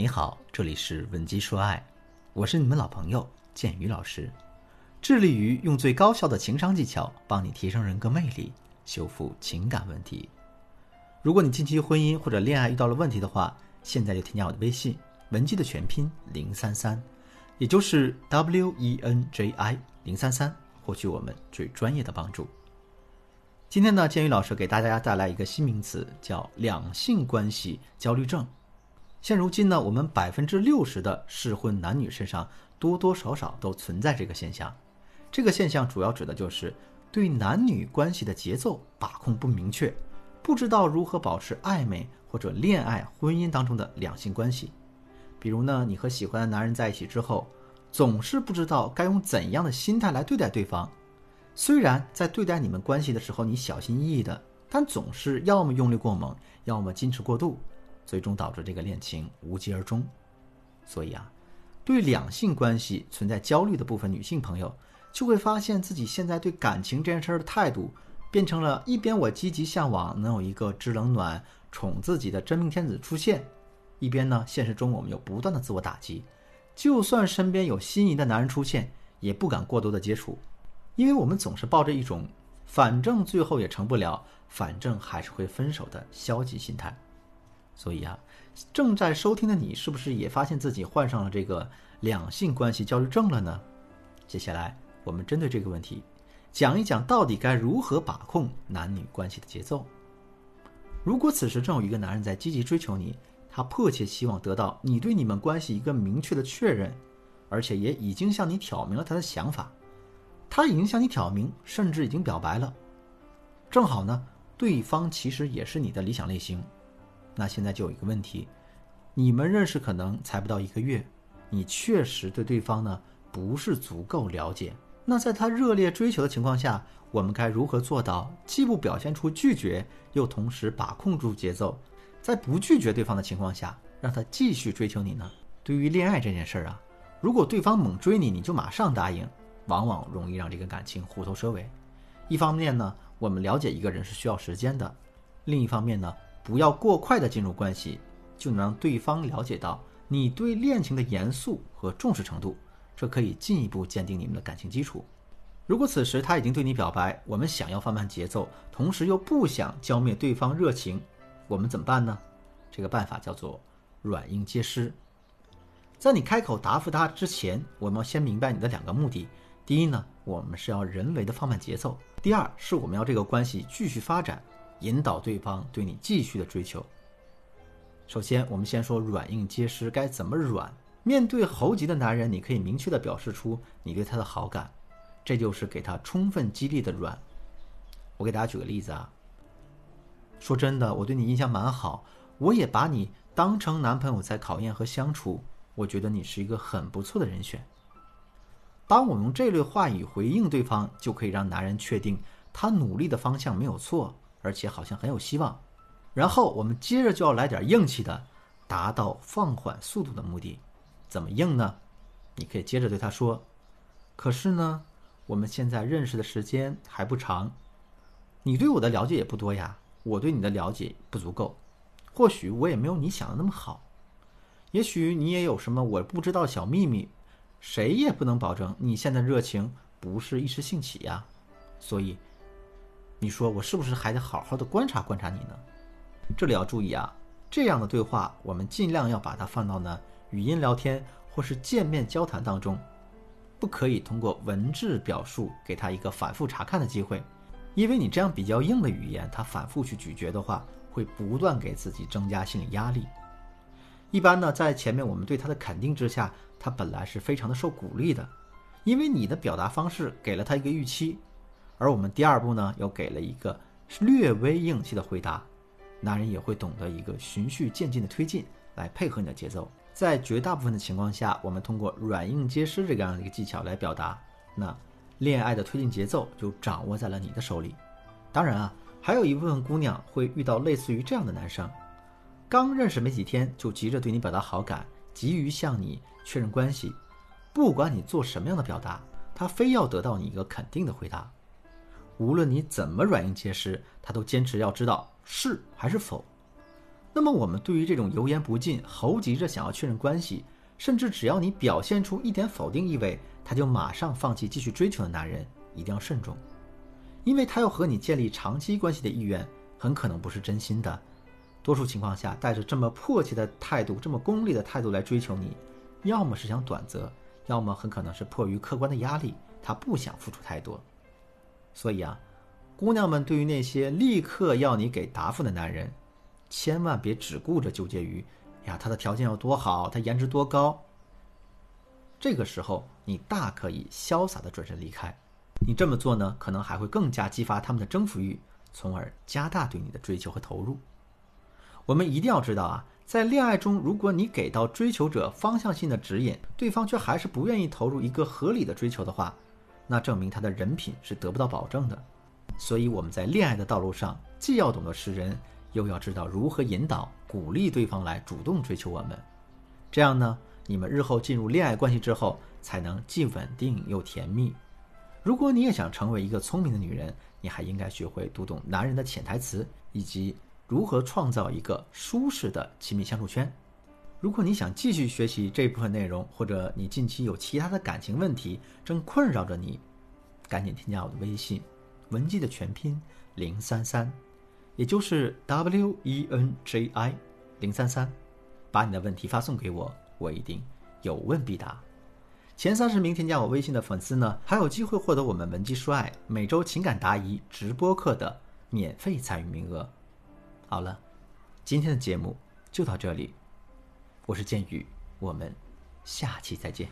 你好，这里是文姬说爱，我是你们老朋友建宇老师，致力于用最高效的情商技巧帮你提升人格魅力，修复情感问题。如果你近期婚姻或者恋爱遇到了问题的话，现在就添加我的微信文姬的全拼零三三，也就是 W E N J I 零三三，获取我们最专业的帮助。今天呢，建宇老师给大家带来一个新名词，叫两性关系焦虑症。现如今呢，我们百分之六十的适婚男女身上多多少少都存在这个现象。这个现象主要指的就是对男女关系的节奏把控不明确，不知道如何保持暧昧或者恋爱、婚姻当中的两性关系。比如呢，你和喜欢的男人在一起之后，总是不知道该用怎样的心态来对待对方。虽然在对待你们关系的时候你小心翼翼的，但总是要么用力过猛，要么矜持过度。最终导致这个恋情无疾而终，所以啊，对两性关系存在焦虑的部分女性朋友，就会发现自己现在对感情这件事儿的态度，变成了一边我积极向往能有一个知冷暖、宠自己的真命天子出现，一边呢，现实中我们又不断的自我打击，就算身边有心仪的男人出现，也不敢过多的接触，因为我们总是抱着一种反正最后也成不了，反正还是会分手的消极心态。所以啊，正在收听的你，是不是也发现自己患上了这个两性关系焦虑症了呢？接下来，我们针对这个问题，讲一讲到底该如何把控男女关系的节奏。如果此时正有一个男人在积极追求你，他迫切希望得到你对你们关系一个明确的确认，而且也已经向你挑明了他的想法，他已经向你挑明，甚至已经表白了。正好呢，对方其实也是你的理想类型。那现在就有一个问题，你们认识可能才不到一个月，你确实对对方呢不是足够了解。那在他热烈追求的情况下，我们该如何做到既不表现出拒绝，又同时把控住节奏，在不拒绝对方的情况下，让他继续追求你呢？对于恋爱这件事儿啊，如果对方猛追你，你就马上答应，往往容易让这个感情虎头蛇尾。一方面呢，我们了解一个人是需要时间的；另一方面呢。不要过快的进入关系，就能让对方了解到你对恋情的严肃和重视程度，这可以进一步坚定你们的感情基础。如果此时他已经对你表白，我们想要放慢节奏，同时又不想浇灭对方热情，我们怎么办呢？这个办法叫做软硬皆施。在你开口答复他之前，我们要先明白你的两个目的：第一呢，我们是要人为的放慢节奏；第二是我们要这个关系继续发展。引导对方对你继续的追求。首先，我们先说软硬皆施，该怎么软？面对猴急的男人，你可以明确的表示出你对他的好感，这就是给他充分激励的软。我给大家举个例子啊，说真的，我对你印象蛮好，我也把你当成男朋友在考验和相处，我觉得你是一个很不错的人选。当我用这类话语回应对方，就可以让男人确定他努力的方向没有错。而且好像很有希望，然后我们接着就要来点硬气的，达到放缓速度的目的。怎么硬呢？你可以接着对他说：“可是呢，我们现在认识的时间还不长，你对我的了解也不多呀，我对你的了解不足够，或许我也没有你想的那么好，也许你也有什么我不知道的小秘密，谁也不能保证你现在热情不是一时兴起呀，所以。”你说我是不是还得好好的观察观察你呢？这里要注意啊，这样的对话我们尽量要把它放到呢语音聊天或是见面交谈当中，不可以通过文字表述给他一个反复查看的机会，因为你这样比较硬的语言，他反复去咀嚼的话，会不断给自己增加心理压力。一般呢，在前面我们对他的肯定之下，他本来是非常的受鼓励的，因为你的表达方式给了他一个预期。而我们第二步呢，又给了一个略微硬气的回答，男人也会懂得一个循序渐进的推进，来配合你的节奏。在绝大部分的情况下，我们通过软硬皆施这个样的一个技巧来表达，那恋爱的推进节奏就掌握在了你的手里。当然啊，还有一部分姑娘会遇到类似于这样的男生，刚认识没几天就急着对你表达好感，急于向你确认关系，不管你做什么样的表达，他非要得到你一个肯定的回答。无论你怎么软硬兼施，他都坚持要知道是还是否。那么，我们对于这种油盐不进、猴急着想要确认关系，甚至只要你表现出一点否定意味，他就马上放弃继续追求的男人，一定要慎重，因为他要和你建立长期关系的意愿很可能不是真心的。多数情况下，带着这么迫切的态度、这么功利的态度来追求你，要么是想短择，要么很可能是迫于客观的压力，他不想付出太多。所以啊，姑娘们对于那些立刻要你给答复的男人，千万别只顾着纠结于呀他的条件有多好，他颜值多高。这个时候，你大可以潇洒的转身离开。你这么做呢，可能还会更加激发他们的征服欲，从而加大对你的追求和投入。我们一定要知道啊，在恋爱中，如果你给到追求者方向性的指引，对方却还是不愿意投入一个合理的追求的话。那证明他的人品是得不到保证的，所以我们在恋爱的道路上，既要懂得识人，又要知道如何引导、鼓励对方来主动追求我们。这样呢，你们日后进入恋爱关系之后，才能既稳定又甜蜜。如果你也想成为一个聪明的女人，你还应该学会读懂男人的潜台词，以及如何创造一个舒适的亲密相处圈。如果你想继续学习这部分内容，或者你近期有其他的感情问题正困扰着你，赶紧添加我的微信，文姬的全拼零三三，也就是 W E N J I 零三三，把你的问题发送给我，我一定有问必答。前三十名添加我微信的粉丝呢，还有机会获得我们文姬说爱每周情感答疑直播课的免费参与名额。好了，今天的节目就到这里。我是剑宇，我们下期再见。